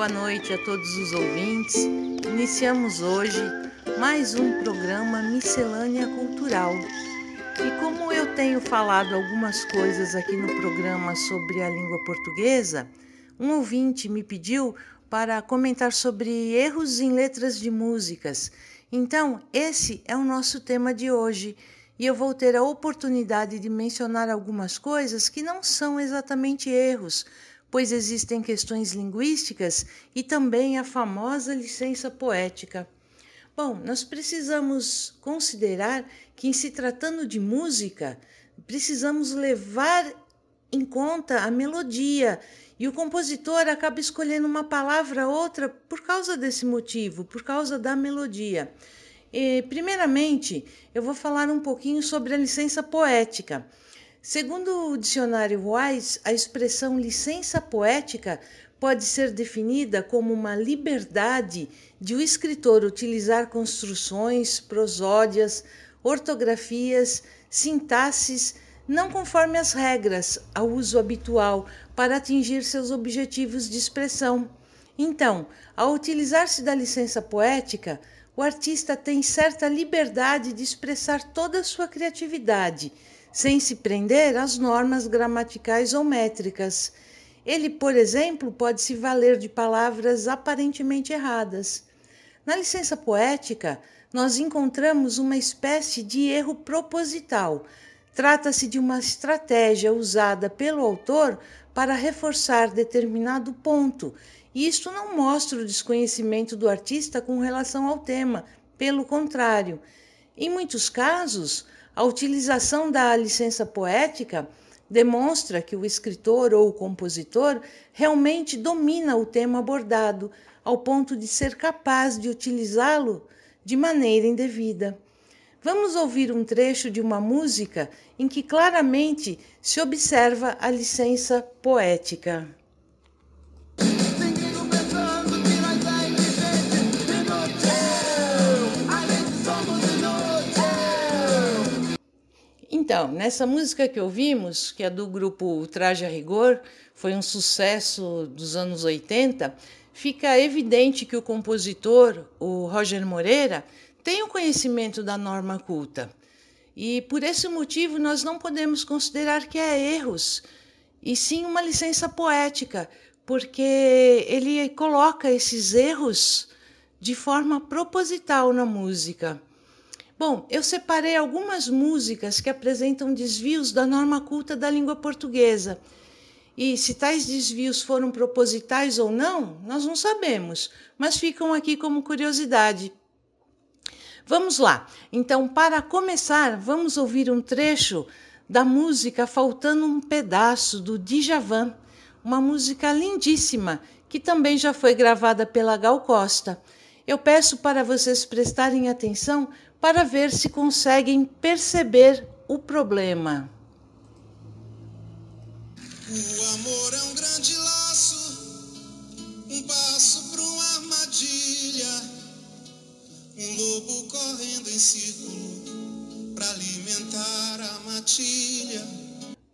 boa noite a todos os ouvintes. Iniciamos hoje mais um programa Miscelânea Cultural. E como eu tenho falado algumas coisas aqui no programa sobre a língua portuguesa, um ouvinte me pediu para comentar sobre erros em letras de músicas. Então, esse é o nosso tema de hoje e eu vou ter a oportunidade de mencionar algumas coisas que não são exatamente erros, pois existem questões linguísticas e também a famosa licença poética. Bom, nós precisamos considerar que, em se tratando de música, precisamos levar em conta a melodia e o compositor acaba escolhendo uma palavra ou outra por causa desse motivo, por causa da melodia. E, primeiramente, eu vou falar um pouquinho sobre a licença poética. Segundo o dicionário Wise, a expressão licença poética pode ser definida como uma liberdade de o escritor utilizar construções, prosódias, ortografias, sintaxes não conforme as regras ao uso habitual para atingir seus objetivos de expressão. Então, ao utilizar-se da licença poética, o artista tem certa liberdade de expressar toda a sua criatividade sem se prender às normas gramaticais ou métricas. Ele, por exemplo, pode se valer de palavras aparentemente erradas. Na licença poética, nós encontramos uma espécie de erro proposital. Trata-se de uma estratégia usada pelo autor para reforçar determinado ponto, e isto não mostra o desconhecimento do artista com relação ao tema, pelo contrário. Em muitos casos, a utilização da licença poética demonstra que o escritor ou o compositor realmente domina o tema abordado, ao ponto de ser capaz de utilizá-lo de maneira indevida. Vamos ouvir um trecho de uma música em que claramente se observa a licença poética. Então, nessa música que ouvimos, que é do grupo Traje a Rigor, foi um sucesso dos anos 80, fica evidente que o compositor, o Roger Moreira, tem o conhecimento da norma culta. E por esse motivo nós não podemos considerar que é erros, e sim uma licença poética, porque ele coloca esses erros de forma proposital na música. Bom, eu separei algumas músicas que apresentam desvios da norma culta da língua portuguesa. E se tais desvios foram propositais ou não, nós não sabemos, mas ficam aqui como curiosidade. Vamos lá. Então, para começar, vamos ouvir um trecho da música Faltando um Pedaço do Djavan, uma música lindíssima que também já foi gravada pela Gal Costa. Eu peço para vocês prestarem atenção para ver se conseguem perceber o problema. O amor é um grande laço, um passo para uma armadilha, um lobo correndo em círculo para alimentar a matilha.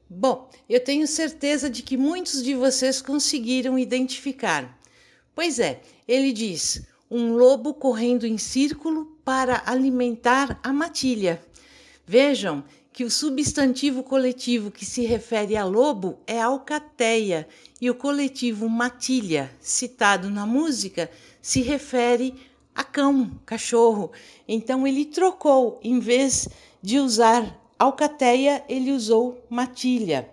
Bom, eu tenho certeza de que muitos de vocês conseguiram identificar. Pois é, ele diz: um lobo correndo em círculo para alimentar a matilha. Vejam que o substantivo coletivo que se refere a lobo é alcateia e o coletivo matilha, citado na música, se refere a cão, cachorro. Então ele trocou, em vez de usar alcateia, ele usou matilha.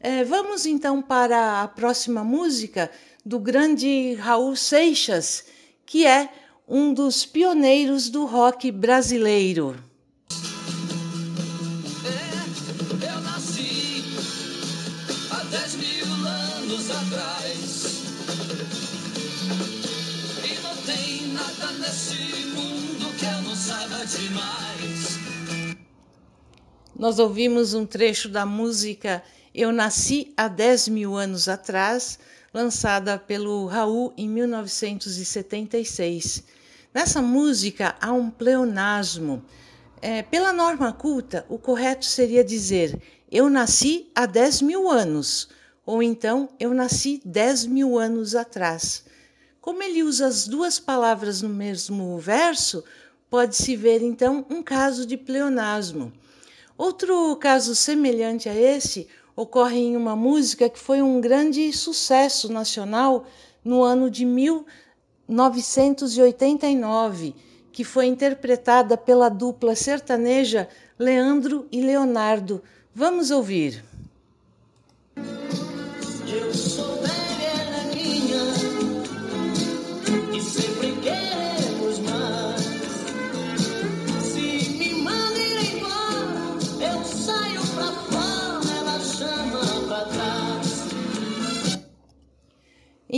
É, vamos então para a próxima música do grande Raul Seixas, que é um dos pioneiros do rock brasileiro. É, eu nasci há 10 mil anos atrás. E não tem nada nesse mundo que eu não saiba demais. Nós ouvimos um trecho da música Eu Nasci há 10 mil anos atrás, lançada pelo Raul em 1976. Nessa música há um pleonasmo. É, pela norma culta, o correto seria dizer eu nasci há 10 mil anos, ou então eu nasci 10 mil anos atrás. Como ele usa as duas palavras no mesmo verso, pode-se ver então um caso de pleonasmo. Outro caso semelhante a esse ocorre em uma música que foi um grande sucesso nacional no ano de 1989, que foi interpretada pela dupla sertaneja Leandro e Leonardo. Vamos ouvir.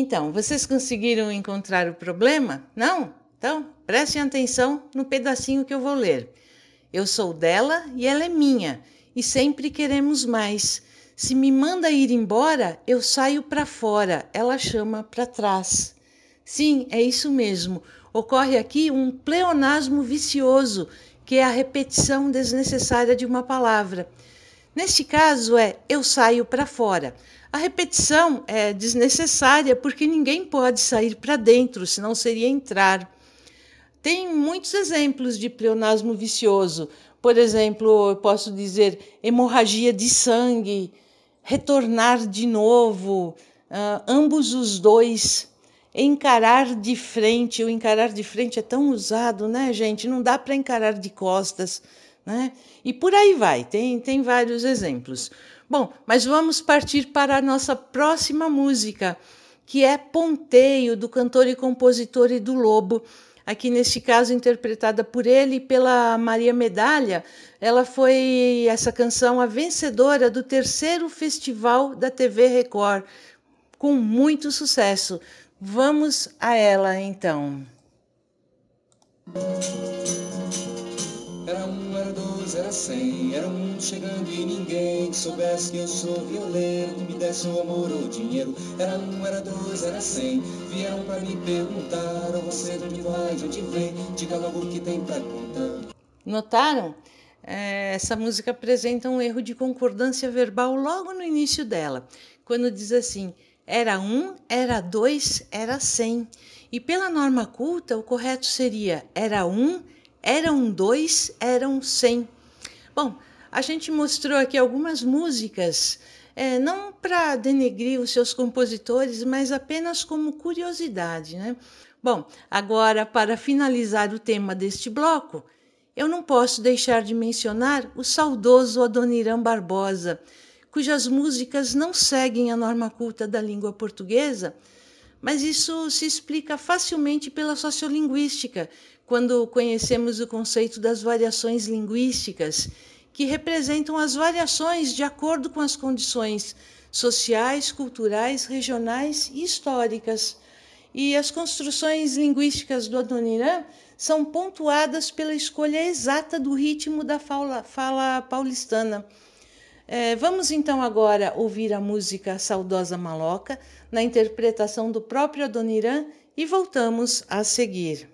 Então, vocês conseguiram encontrar o problema? Não? Então, prestem atenção no pedacinho que eu vou ler. Eu sou dela e ela é minha, e sempre queremos mais. Se me manda ir embora, eu saio para fora, ela chama para trás. Sim, é isso mesmo. Ocorre aqui um pleonasmo vicioso, que é a repetição desnecessária de uma palavra. Neste caso é eu saio para fora. A repetição é desnecessária porque ninguém pode sair para dentro, senão seria entrar. Tem muitos exemplos de pleonasmo vicioso. Por exemplo, eu posso dizer hemorragia de sangue, retornar de novo, uh, ambos os dois, encarar de frente. O encarar de frente é tão usado, né, gente? Não dá para encarar de costas, né? E por aí vai, tem, tem vários exemplos. Bom, mas vamos partir para a nossa próxima música, que é Ponteio, do cantor e compositor Edu Lobo aqui neste caso interpretada por ele e pela Maria Medalha. Ela foi essa canção a vencedora do terceiro festival da TV Record, com muito sucesso. Vamos a ela então. Era um, era cem, era um chegando e ninguém que soubesse que eu sou violeiro, que me desse o amor ou dinheiro. Era um, era dois, era cem, vieram pra me perguntar, ou você de onde vai, de onde vem, diga logo o que tem pra contar. Notaram? É, essa música apresenta um erro de concordância verbal logo no início dela, quando diz assim: era um, era dois, era cem. E pela norma culta, o correto seria era um, eram dois, eram cem. Bom, a gente mostrou aqui algumas músicas, é, não para denegrir os seus compositores, mas apenas como curiosidade, né? Bom, agora para finalizar o tema deste bloco, eu não posso deixar de mencionar o saudoso Adoniran Barbosa, cujas músicas não seguem a norma culta da língua portuguesa, mas isso se explica facilmente pela sociolinguística, quando conhecemos o conceito das variações linguísticas, que representam as variações de acordo com as condições sociais, culturais, regionais e históricas. E as construções linguísticas do Adoniran são pontuadas pela escolha exata do ritmo da fala, fala paulistana. É, vamos então agora ouvir a música Saudosa Maloca, na interpretação do próprio Adoniran, e voltamos a seguir.